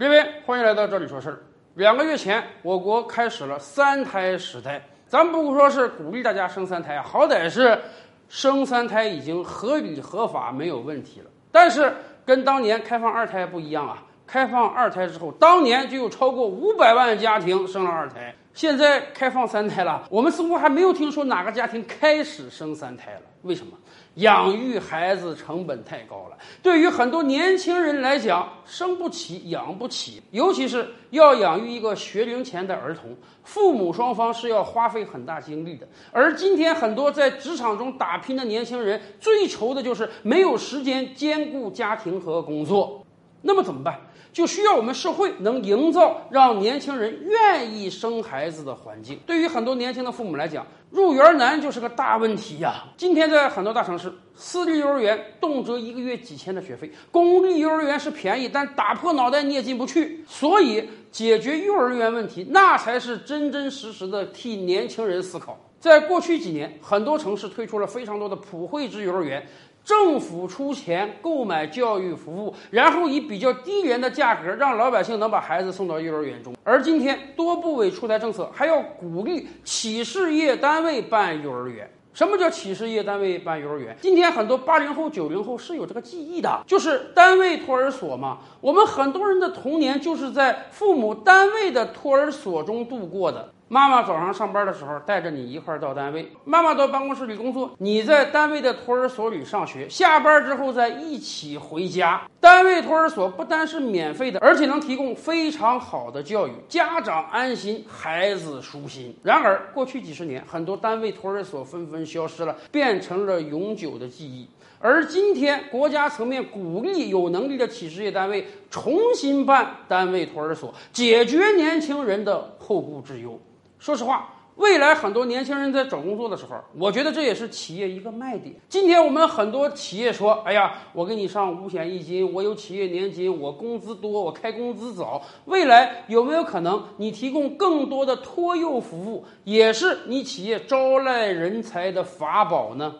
各位，欢迎来到这里说事儿。两个月前，我国开始了三胎时代。咱不说是鼓励大家生三胎，好歹是生三胎已经合理合法没有问题了。但是跟当年开放二胎不一样啊，开放二胎之后，当年就有超过五百万家庭生了二胎。现在开放三胎了，我们似乎还没有听说哪个家庭开始生三胎了。为什么？养育孩子成本太高了，对于很多年轻人来讲，生不起、养不起，尤其是要养育一个学龄前的儿童，父母双方是要花费很大精力的。而今天很多在职场中打拼的年轻人，最愁的就是没有时间兼顾家庭和工作。那么怎么办？就需要我们社会能营造让年轻人愿意生孩子的环境。对于很多年轻的父母来讲，入园难就是个大问题呀。今天在很多大城市，私立幼儿园动辄一个月几千的学费，公立幼儿园是便宜，但打破脑袋你也进不去。所以，解决幼儿园问题，那才是真真实实的替年轻人思考。在过去几年，很多城市推出了非常多的普惠制幼儿园。政府出钱购买教育服务，然后以比较低廉的价格让老百姓能把孩子送到幼儿园中。而今天多部委出台政策，还要鼓励企事业单位办幼儿园。什么叫企事业单位办幼儿园？今天很多八零后、九零后是有这个记忆的，就是单位托儿所嘛。我们很多人的童年就是在父母单位的托儿所中度过的。妈妈早上上班的时候带着你一块儿到单位，妈妈到办公室里工作，你在单位的托儿所里上学，下班之后再一起回家。单位托儿所不单是免费的，而且能提供非常好的教育，家长安心，孩子舒心。然而，过去几十年，很多单位托儿所纷纷消失了，变成了永久的记忆。而今天，国家层面鼓励有能力的企事业单位重新办单位托儿所，解决年轻人的后顾之忧。说实话，未来很多年轻人在找工作的时候，我觉得这也是企业一个卖点。今天我们很多企业说：“哎呀，我给你上五险一金，我有企业年金，我工资多，我开工资早。”未来有没有可能你提供更多的托幼服务，也是你企业招揽人才的法宝呢？